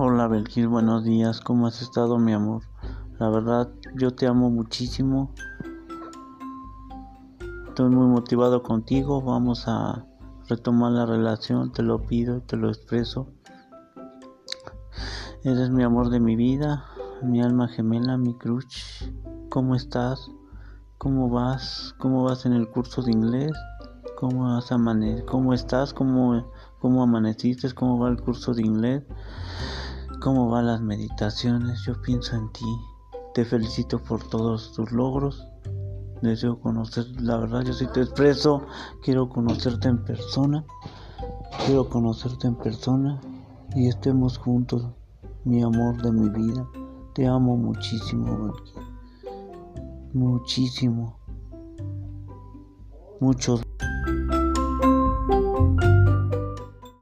Hola Belkis, buenos días, ¿cómo has estado mi amor? La verdad, yo te amo muchísimo. Estoy muy motivado contigo, vamos a retomar la relación, te lo pido, te lo expreso. Eres mi amor de mi vida, mi alma gemela, mi crush. ¿Cómo estás? ¿Cómo vas? ¿Cómo vas en el curso de inglés? ¿Cómo, has amane ¿Cómo estás? ¿Cómo, ¿Cómo amaneciste? ¿Cómo va el curso de inglés? ¿Cómo van las meditaciones? Yo pienso en ti. Te felicito por todos tus logros. Deseo conocer, la verdad, yo soy te expreso. Quiero conocerte en persona. Quiero conocerte en persona y estemos juntos, mi amor de mi vida. Te amo muchísimo, muchísimo. Muchos.